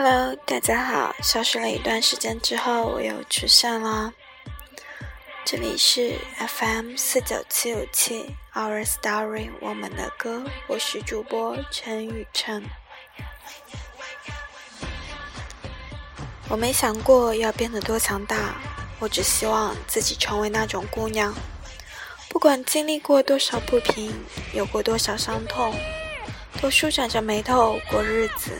Hello，大家好！消失了一段时间之后，我又出现了。这里是 FM 四九七五七 Our Story，我们的歌。我是主播陈雨辰。我没想过要变得多强大，我只希望自己成为那种姑娘，不管经历过多少不平，有过多少伤痛，都舒展着眉头过日子。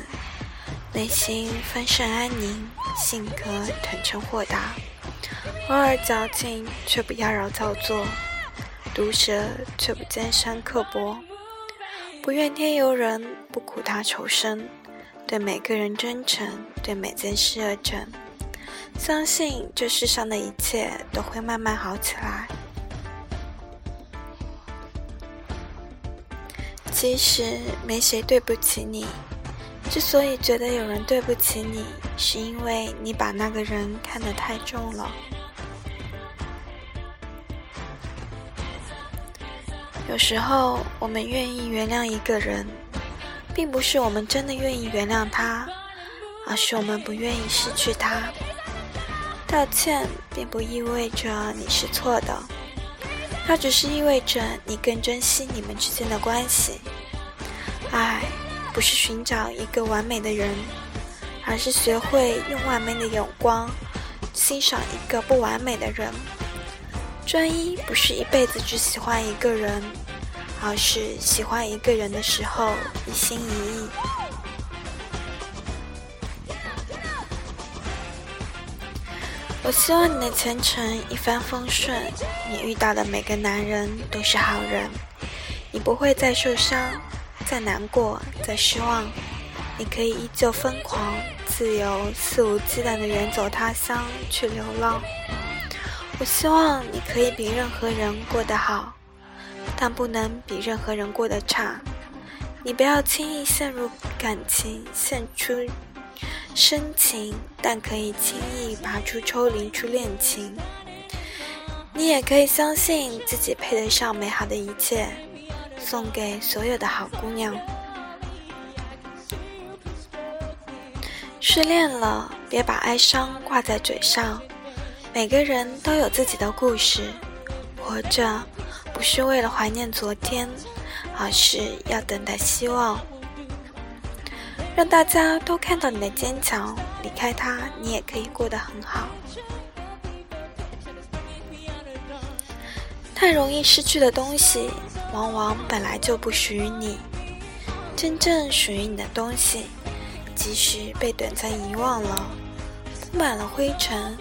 内心丰盛安宁，性格坦诚豁达，偶尔矫情却不妖娆造作，毒舌却不尖酸刻薄，不怨天尤人，不苦他仇深，对每个人真诚，对每件事热忱，相信这世上的一切都会慢慢好起来。其实没谁对不起你。之所以觉得有人对不起你，是因为你把那个人看得太重了。有时候，我们愿意原谅一个人，并不是我们真的愿意原谅他，而是我们不愿意失去他。道歉并不意味着你是错的，它只是意味着你更珍惜你们之间的关系。爱。不是寻找一个完美的人，而是学会用完美的眼光欣赏一个不完美的人。专一不是一辈子只喜欢一个人，而是喜欢一个人的时候一心一意。我希望你的前程一帆风顺，你遇到的每个男人都是好人，你不会再受伤。再难过，再失望，你可以依旧疯狂、自由、肆无忌惮的远走他乡去流浪。我希望你可以比任何人过得好，但不能比任何人过得差。你不要轻易陷入感情，献出深情，但可以轻易拔出抽离出恋情。你也可以相信自己配得上美好的一切。送给所有的好姑娘。失恋了，别把哀伤挂在嘴上。每个人都有自己的故事，活着不是为了怀念昨天，而是要等待希望。让大家都看到你的坚强，离开他，你也可以过得很好。太容易失去的东西。往往本来就不属于你，真正属于你的东西，即使被短暂遗忘了，铺满了灰尘，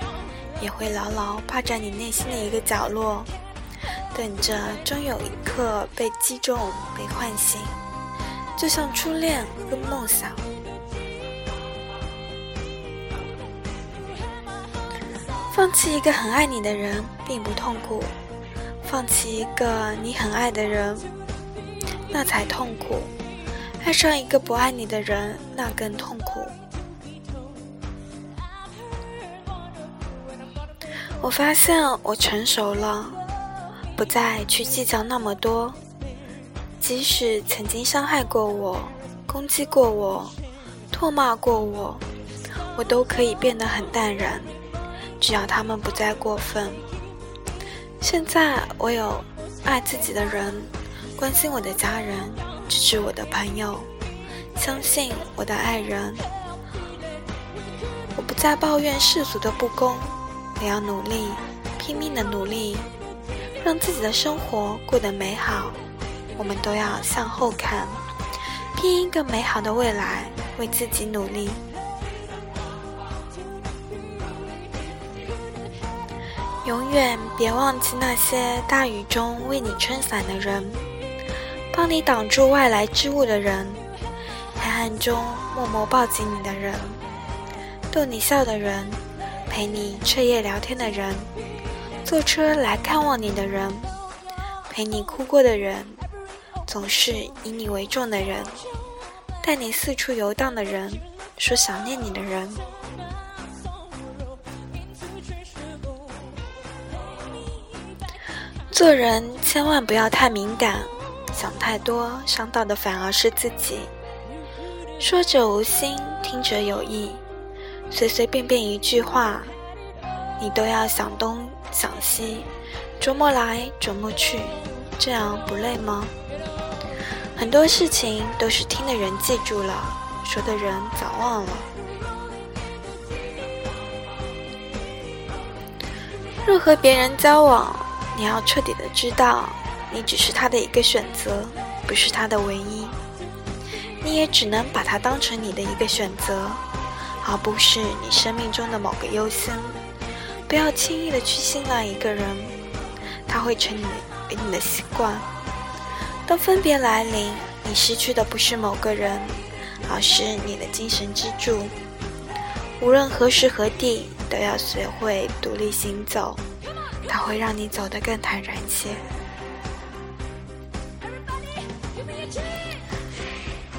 也会牢牢趴在你内心的一个角落，等着终有一刻被击中、被唤醒，就像初恋跟梦想。放弃一个很爱你的人，并不痛苦。放弃一个你很爱的人，那才痛苦；爱上一个不爱你的人，那更痛苦。我发现我成熟了，不再去计较那么多。即使曾经伤害过我、攻击过我、唾骂过我，我都可以变得很淡然，只要他们不再过分。现在我有爱自己的人，关心我的家人，支持我的朋友，相信我的爱人。我不再抱怨世俗的不公，我要努力，拼命的努力，让自己的生活过得美好。我们都要向后看，拼一个美好的未来，为自己努力。永远别忘记那些大雨中为你撑伞的人，帮你挡住外来之物的人，黑暗中默默抱紧你的人，逗你笑的人，陪你彻夜聊天的人，坐车来看望你的人，陪你哭过的人，总是以你为重的人，带你四处游荡的人，说想念你的人。做人千万不要太敏感，想太多，伤到的反而是自己。说者无心，听者有意，随随便便一句话，你都要想东想西，琢磨来琢磨去，这样不累吗？很多事情都是听的人记住了，说的人早忘了。若和别人交往，你要彻底的知道，你只是他的一个选择，不是他的唯一。你也只能把他当成你的一个选择，而不是你生命中的某个优先。不要轻易的去信赖一个人，他会成你你的习惯。当分别来临，你失去的不是某个人，而是你的精神支柱。无论何时何地。都要学会独立行走，它会让你走得更坦然些。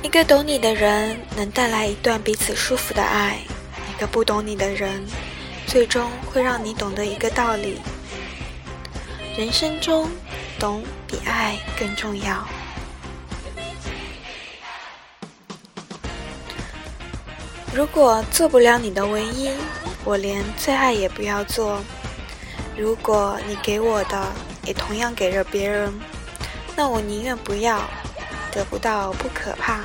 一个懂你的人能带来一段彼此舒服的爱，一个不懂你的人，最终会让你懂得一个道理：人生中，懂比爱更重要。如果做不了你的唯一。我连最爱也不要做。如果你给我的也同样给了别人，那我宁愿不要。得不到不可怕，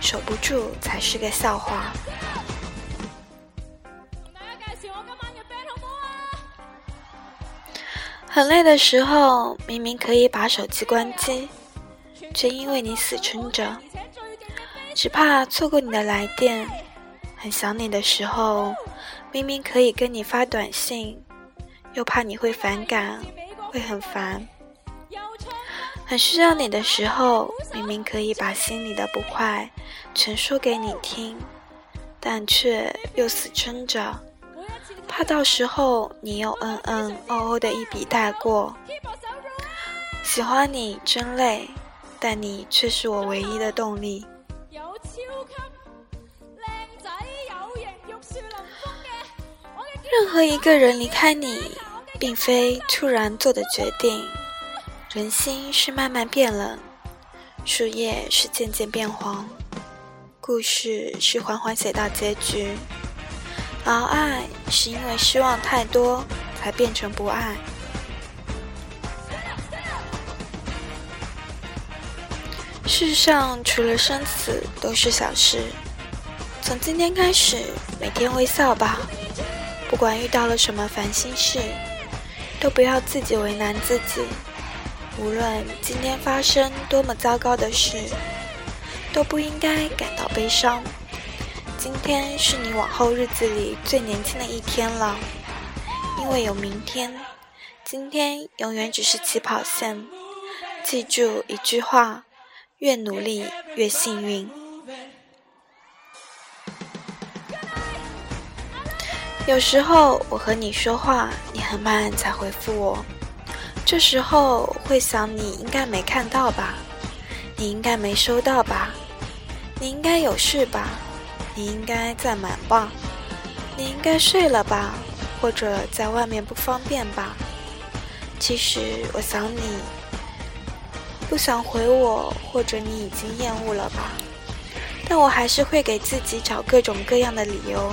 守不住才是个笑话。很累的时候，明明可以把手机关机，却因为你死撑着，只怕错过你的来电。很想你的时候。明明可以跟你发短信，又怕你会反感，会很烦。很需要你的时候，明明可以把心里的不快全说给你听，但却又死撑着，怕到时候你又嗯嗯哦哦的一笔带过。喜欢你真累，但你却是我唯一的动力。任何一个人离开你，并非突然做的决定。人心是慢慢变冷，树叶是渐渐变黄，故事是缓缓写到结局，而爱是因为失望太多才变成不爱。世上除了生死都是小事，从今天开始，每天微笑吧。不管遇到了什么烦心事，都不要自己为难自己。无论今天发生多么糟糕的事，都不应该感到悲伤。今天是你往后日子里最年轻的一天了，因为有明天。今天永远只是起跑线。记住一句话：越努力越幸运。有时候我和你说话，你很慢才回复我，这时候会想你应该没看到吧，你应该没收到吧，你应该有事吧，你应该在忙吧，你应该睡了吧，或者在外面不方便吧。其实我想你不想回我，或者你已经厌恶了吧，但我还是会给自己找各种各样的理由。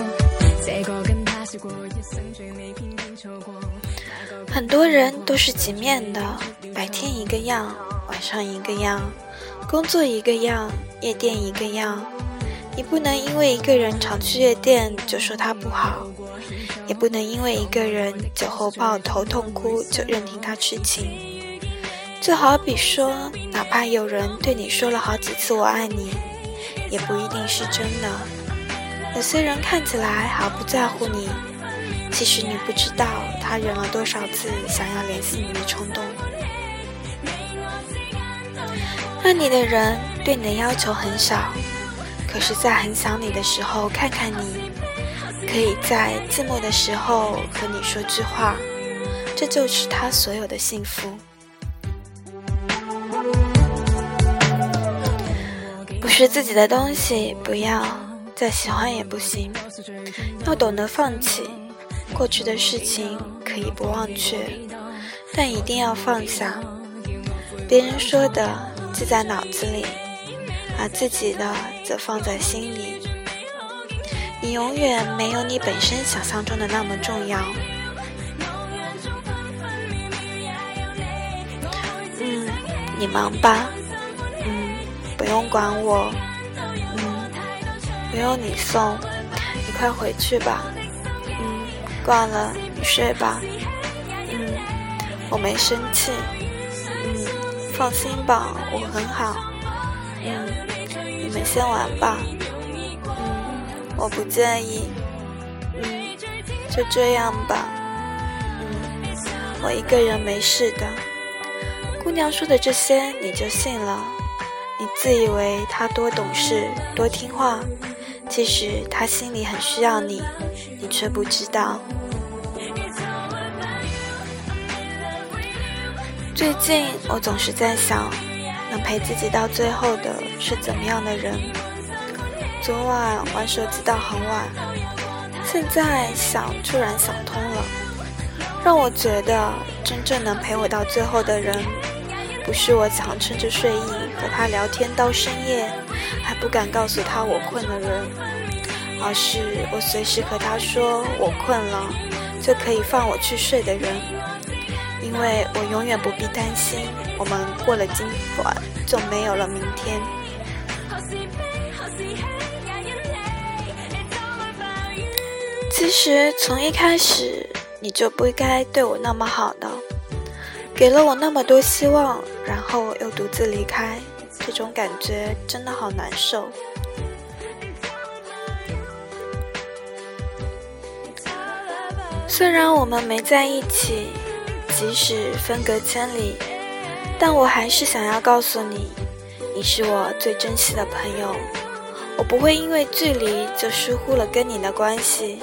很多人都是几面的，白天一个样，晚上一个样，工作一个样，夜店一个样。你不能因为一个人常去夜店就说他不好，也不能因为一个人酒后抱头痛哭就任凭他痴情。就好比说，哪怕有人对你说了好几次我爱你，也不一定是真的。有些人看起来毫不在乎你。其实你不知道，他忍了多少次想要联系你的冲动。爱你的人对你的要求很少，可是，在很想你的时候看看你，可以在寂寞的时候和你说句话，这就是他所有的幸福。不是自己的东西不要，再喜欢也不行，要懂得放弃。过去的事情可以不忘却，但一定要放下。别人说的记在脑子里，而自己的则放在心里。你永远没有你本身想象中的那么重要。嗯，你忙吧。嗯，不用管我。不用你送，你快回去吧。嗯，挂了，你睡吧。嗯，我没生气。嗯，放心吧，我很好。嗯，你们先玩吧。嗯我不介意，嗯，就这样吧，嗯，我一个人没事的。姑娘说的这些你就信了？你自以为她多懂事、多听话，其实他心里很需要你，你却不知道。最近我总是在想，能陪自己到最后的是怎么样的人？昨晚玩手机到很晚，现在想突然想通了，让我觉得真正能陪我到最后的人，不是我强撑着睡意和他聊天到深夜，还不敢告诉他我困的人，而是我随时和他说我困了，就可以放我去睡的人，因为我永远不必担心我们过了今晚就没有了明天。其实从一开始你就不应该对我那么好的，给了我那么多希望，然后又独自离开，这种感觉真的好难受。虽然我们没在一起，即使分隔千里，但我还是想要告诉你，你是我最珍惜的朋友，我不会因为距离就疏忽了跟你的关系。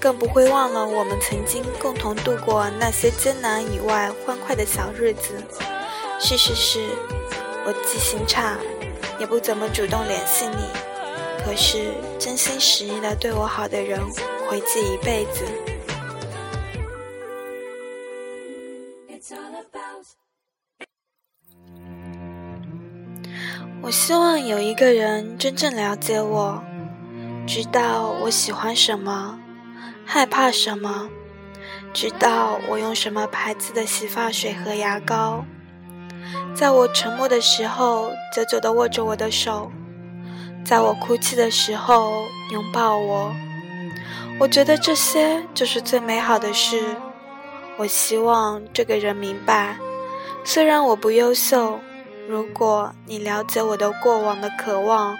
更不会忘了我们曾经共同度过那些艰难以外欢快的小日子。事实是，我记性差，也不怎么主动联系你。可是真心实意的对我好的人，会记一辈子。我希望有一个人真正了解我，知道我喜欢什么。害怕什么？知道我用什么牌子的洗发水和牙膏，在我沉默的时候，久久地握着我的手，在我哭泣的时候拥抱我。我觉得这些就是最美好的事。我希望这个人明白，虽然我不优秀，如果你了解我的过往的渴望，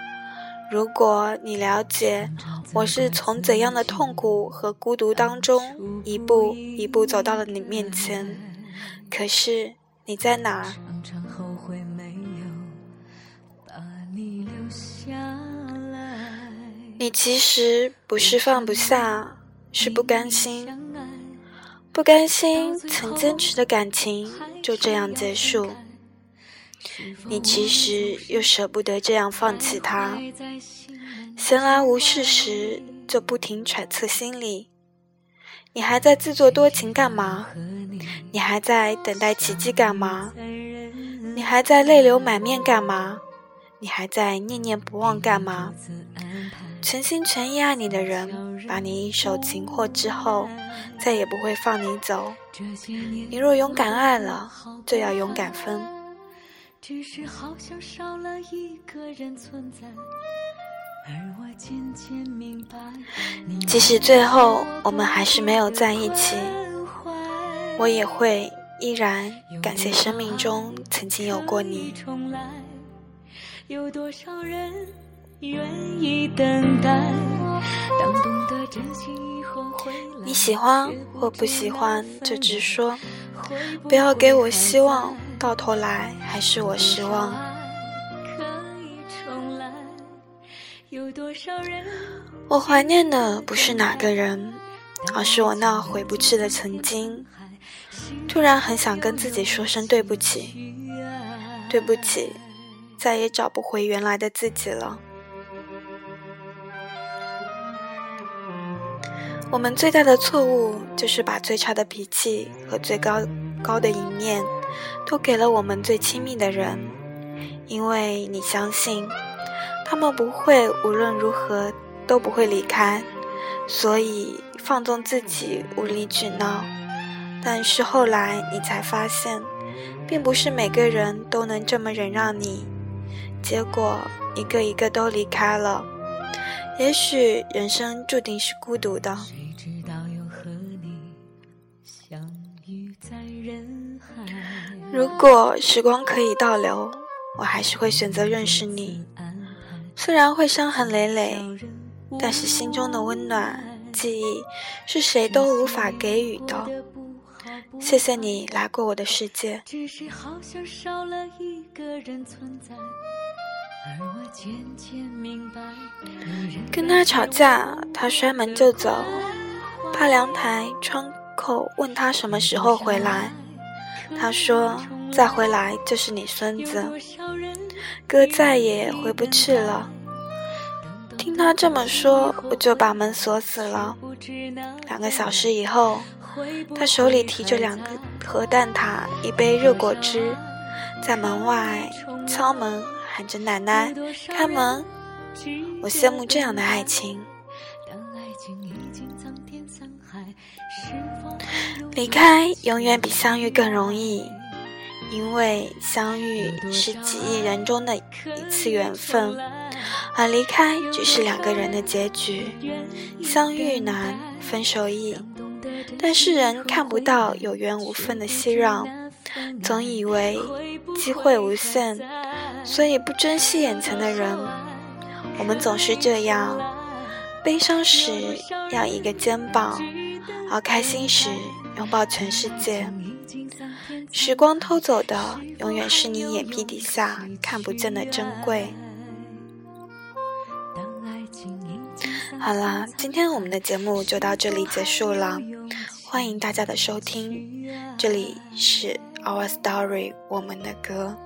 如果你了解。我是从怎样的痛苦和孤独当中一步一步走到了你面前，可是你在哪？你其实不是放不下，是不甘心，不甘心曾坚持的感情就这样结束。你其实又舍不得这样放弃他。闲来无事时，就不停揣测心理。你还在自作多情干嘛？你还在等待奇迹干嘛？你还在泪流满面干嘛？你还在念念不忘干嘛？全心全意爱你的人，把你一手擒获之后，再也不会放你走。你若勇敢爱了，就要勇敢分。只是好像少了一个人存在。即使最后我们还是没有在一起，我也会依然感谢生命中曾经有过你。愿意等待，当懂得珍惜以后，会你喜欢或不喜欢就直说，不要给我希望，到头来还是我失望。我怀念的不是哪个人，而是我那回不去的曾经。突然很想跟自己说声对不起，对不起，再也找不回原来的自己了。我们最大的错误就是把最差的脾气和最高高的一面都给了我们最亲密的人，因为你相信他们不会无论如何都不会离开，所以放纵自己无理取闹。但是后来你才发现，并不是每个人都能这么忍让你，结果一个一个都离开了。也许人生注定是孤独的。如果时光可以倒流，我还是会选择认识你。虽然会伤痕累累，但是心中的温暖、记忆是谁都无法给予的。谢谢你来过我的世界。跟他吵架，他摔门就走，怕阳台窗口问他什么时候回来，他说再回来就是你孙子，哥再也回不去了。听他这么说，我就把门锁死了。两个小时以后，他手里提着两个核蛋挞、一杯热果汁，在门外敲门。喊着奶奶开门，我羡慕这样的爱情。离开永远比相遇更容易，因为相遇是几亿人中的一次缘分，而离开只是两个人的结局。相遇难，分手易，但世人看不到有缘无分的熙攘，总以为机会无限。所以不珍惜眼前的人，我们总是这样：悲伤时要一个肩膀，而开心时拥抱全世界。时光偷走的，永远是你眼皮底下看不见的珍贵。好啦，今天我们的节目就到这里结束了，欢迎大家的收听，这里是 Our Story，我们的歌。